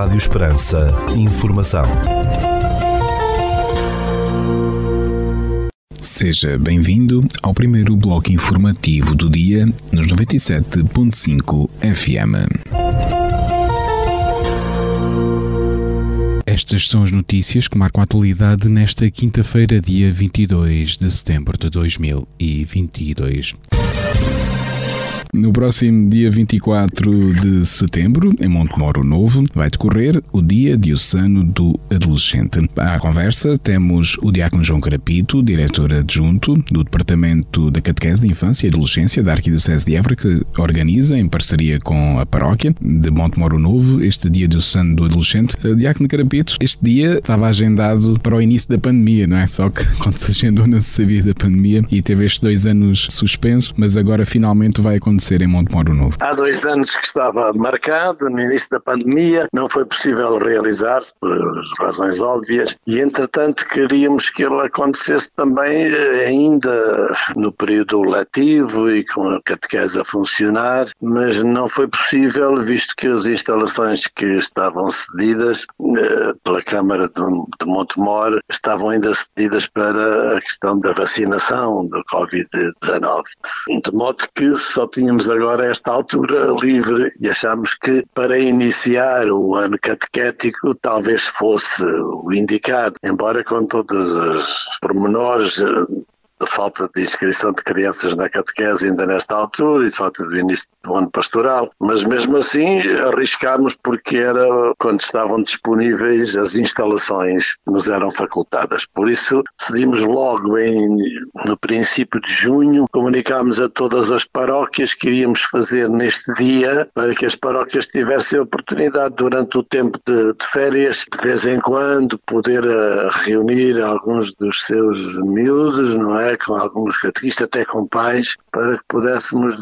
Rádio Esperança. Informação. Seja bem-vindo ao primeiro bloco informativo do dia nos 97.5 FM. Estas são as notícias que marcam a atualidade nesta quinta-feira, dia 22 de setembro de 2022. No próximo dia 24 de setembro, em Montemoro Novo, vai decorrer o Dia Diocesano do Adolescente. À conversa temos o Diácono João Carapito, diretor adjunto do Departamento da Catequese de Infância e Adolescência da Arquidiocese de Évora, que organiza, em parceria com a paróquia de Montemoro Novo, este Dia Diocesano do Adolescente. Eh, Diácono Carapito, este dia estava agendado para o início da pandemia, não é? Só que quando se agendou não se sabia da pandemia e teve estes dois anos suspenso, mas agora finalmente vai acontecer acontecer em Montemoro Novo? Há dois anos que estava marcado, no início da pandemia, não foi possível realizar-se por razões óbvias e, entretanto, queríamos que ele acontecesse também eh, ainda no período letivo e com a catequese a funcionar, mas não foi possível, visto que as instalações que estavam cedidas eh, pela Câmara de Montemor estavam ainda cedidas para a questão da vacinação do Covid-19. De modo que só tinha tínhamos agora esta altura livre e achamos que para iniciar o ano catequético talvez fosse o indicado, embora com todos os pormenores de falta de inscrição de crianças na catequese ainda nesta altura e de falta do início do ano pastoral, mas mesmo assim arriscámos porque era quando estavam disponíveis as instalações que nos eram facultadas. Por isso decidimos logo em, no princípio de junho, comunicámos a todas as paróquias que iríamos fazer neste dia para que as paróquias tivessem a oportunidade durante o tempo de, de férias, de vez em quando, poder uh, reunir alguns dos seus miúdos, não é? Com alguns catequistas, até com pais, para que pudéssemos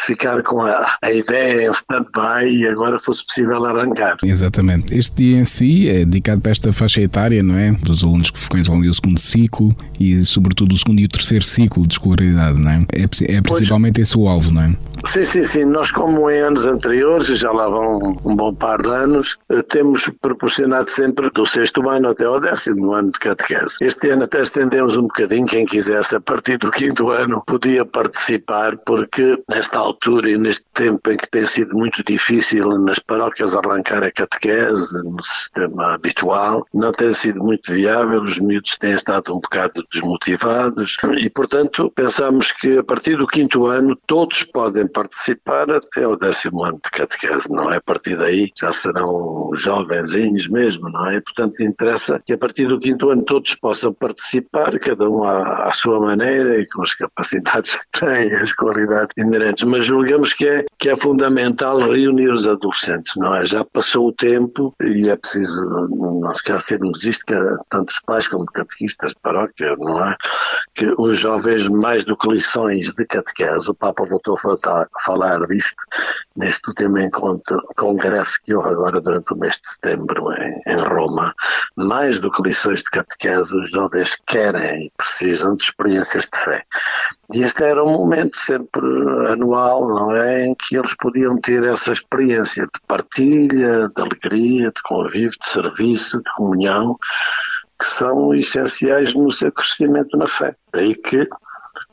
ficar com a, a ideia em stand-by e agora fosse possível arrancar. Exatamente. Este dia em si é dedicado para esta faixa etária, não é? Dos alunos que frequentam ali o segundo ciclo e, sobretudo, o segundo e o terceiro ciclo de escolaridade, não é? É, é principalmente esse o alvo, não é? Sim, sim, sim. Nós, como em anos anteriores, já lá vão um bom par de anos, eh, temos proporcionado sempre do sexto ano até ao décimo ano de catequese. Este ano até estendemos um bocadinho, quem quisesse a partir do quinto ano podia participar, porque nesta altura e neste tempo em que tem sido muito difícil nas paróquias arrancar a catequese no sistema habitual, não tem sido muito viável, os miúdos têm estado um bocado desmotivados e, portanto, pensamos que a partir do quinto ano todos podem participar até o décimo ano de catequese, não é? A partir daí já serão jovenzinhos mesmo, não é? Portanto, interessa que a partir do quinto ano todos possam participar, cada um à, à sua maneira e com as capacidades que têm, as qualidades inerentes, mas julgamos que é, que é fundamental reunir os adolescentes, não é? Já passou o tempo e é preciso não esquecermos isto, que tanto os pais como catequistas de paróquia, não é? Que os jovens, mais do que lições de catequese, o Papa voltou a falar falar disto neste último encontro, congresso que houve agora durante o mês de setembro em, em Roma. Mais do que lições de catequese, os jovens querem e precisam de experiências de fé. E este era um momento sempre anual, não é? Em que eles podiam ter essa experiência de partilha, de alegria, de convívio, de serviço, de comunhão, que são essenciais no seu crescimento na fé. Daí que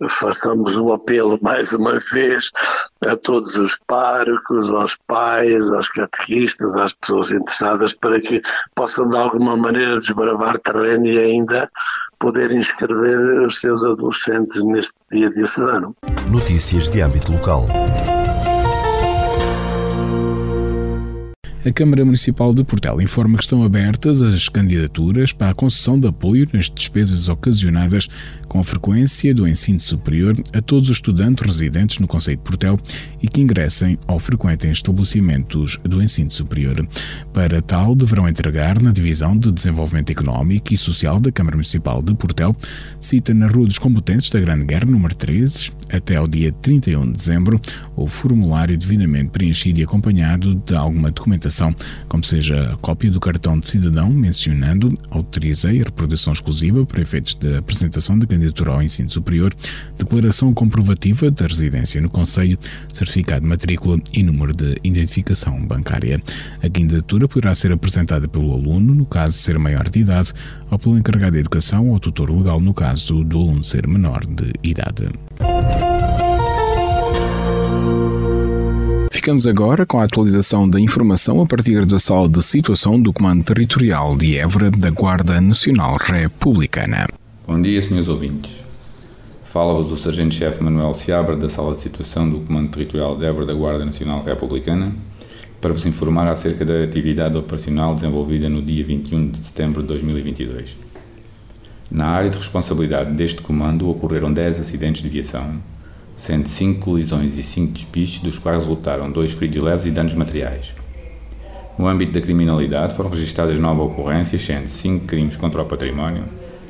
façamos o apelo mais uma vez a todos os párocos, aos pais, aos catequistas, às pessoas interessadas para que possam de alguma maneira desbravar terreno e ainda poder inscrever os seus adolescentes neste dia diocesano. Notícias de âmbito local. A Câmara Municipal de Portel informa que estão abertas as candidaturas para a concessão de apoio nas despesas ocasionadas com a frequência do ensino superior a todos os estudantes residentes no Conselho de Portel e que ingressem ou frequentem estabelecimentos do ensino superior. Para tal, deverão entregar na Divisão de Desenvolvimento Económico e Social da Câmara Municipal de Portel, cita na Rua dos Combatentes da Grande Guerra, número 13, até ao dia 31 de dezembro, o formulário devidamente preenchido e acompanhado de alguma documentação como seja a cópia do cartão de cidadão, mencionando autorizei a reprodução exclusiva para efeitos de apresentação da candidatura ao ensino superior, declaração comprovativa da residência no Conselho, certificado de matrícula e número de identificação bancária. A candidatura poderá ser apresentada pelo aluno, no caso de ser maior de idade, ou pelo encarregado de educação ou tutor legal, no caso do aluno ser menor de idade. Ficamos agora com a atualização da informação a partir da sala de situação do Comando Territorial de Évora da Guarda Nacional Republicana. Bom dia, senhores ouvintes. Fala-vos o Sargento-Chefe Manuel Seabra da Sala de Situação do Comando Territorial de Évora da Guarda Nacional Republicana para vos informar acerca da atividade operacional desenvolvida no dia 21 de setembro de 2022. Na área de responsabilidade deste comando ocorreram 10 acidentes de viação, sendo 5 colisões e 5 despistes, dos quais resultaram 2 feridos leves e danos materiais. No âmbito da criminalidade foram registradas 9 ocorrências, sendo 5 crimes contra o património,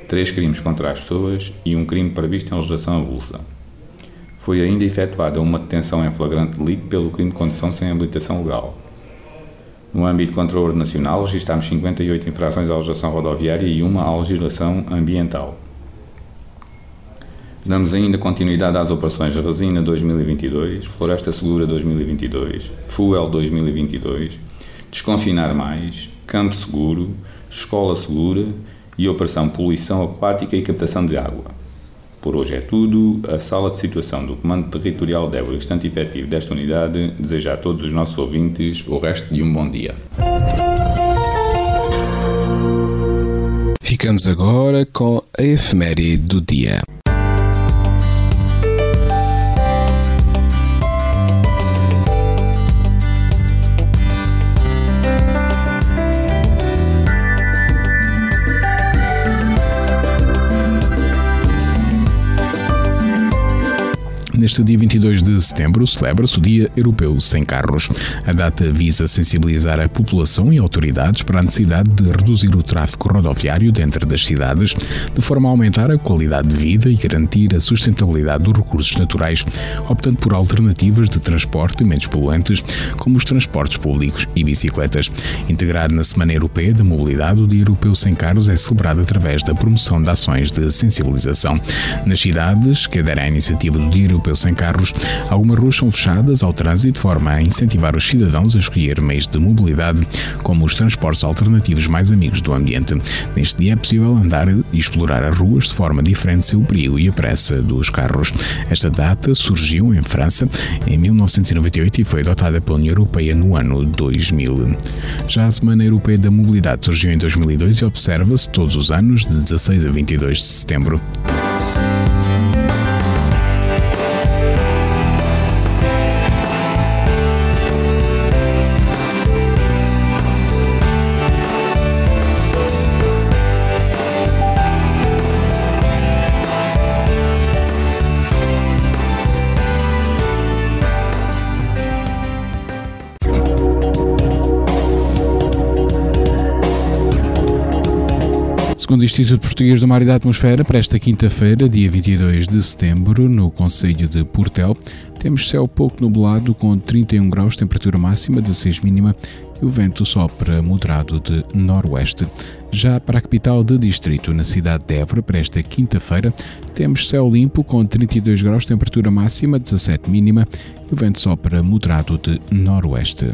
3 crimes contra as pessoas e um crime previsto em legislação avulsa. Foi ainda efetuada uma detenção em flagrante delito pelo crime de condução sem habilitação legal. No âmbito de controle nacional, registámos 58 infrações à legislação rodoviária e uma à legislação ambiental. Damos ainda continuidade às operações Resina 2022, Floresta Segura 2022, Fuel 2022, Desconfinar Mais, Campo Seguro, Escola Segura e Operação Poluição Aquática e Captação de Água. Por hoje é tudo. A sala de situação do Comando Territorial de Évora, estante efetivo desta unidade, deseja a todos os nossos ouvintes o resto de um bom dia. Ficamos agora com a efeméride do dia. Neste dia 22 de setembro celebra-se o Dia Europeu Sem Carros. A data visa sensibilizar a população e autoridades para a necessidade de reduzir o tráfego rodoviário dentro das cidades, de forma a aumentar a qualidade de vida e garantir a sustentabilidade dos recursos naturais, optando por alternativas de transporte menos poluentes, como os transportes públicos e bicicletas. Integrado na Semana Europeia da Mobilidade, o Dia Europeu Sem Carros é celebrado através da promoção de ações de sensibilização. Nas cidades que aderem à iniciativa do Dia Europeu sem carros, algumas ruas são fechadas ao trânsito de forma a incentivar os cidadãos a escolher meios de mobilidade como os transportes alternativos mais amigos do ambiente. Neste dia é possível andar e explorar as ruas de forma diferente sem o perigo e a pressa dos carros. Esta data surgiu em França em 1998 e foi adotada pela União Europeia no ano 2000. Já a Semana Europeia da Mobilidade surgiu em 2002 e observa-se todos os anos de 16 a 22 de setembro. Segundo o Instituto Português do Mar e da Atmosfera, para esta quinta-feira, dia 22 de setembro, no Conselho de Portel, temos céu pouco nublado com 31 graus, temperatura máxima, 16 mínima e o vento sopra moderado de noroeste. Já para a capital de distrito, na cidade de Évora, para esta quinta-feira, temos céu limpo com 32 graus, temperatura máxima, 17 mínima e o vento sopra moderado de noroeste.